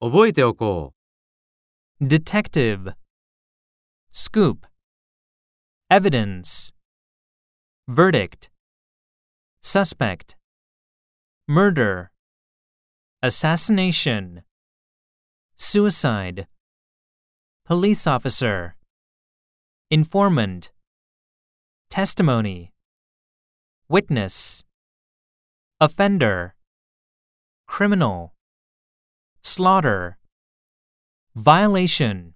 覚えておこ detective, scoop, evidence, verdict, suspect, murder, assassination, suicide, police officer, informant, testimony, witness, offender, criminal, slaughter, violation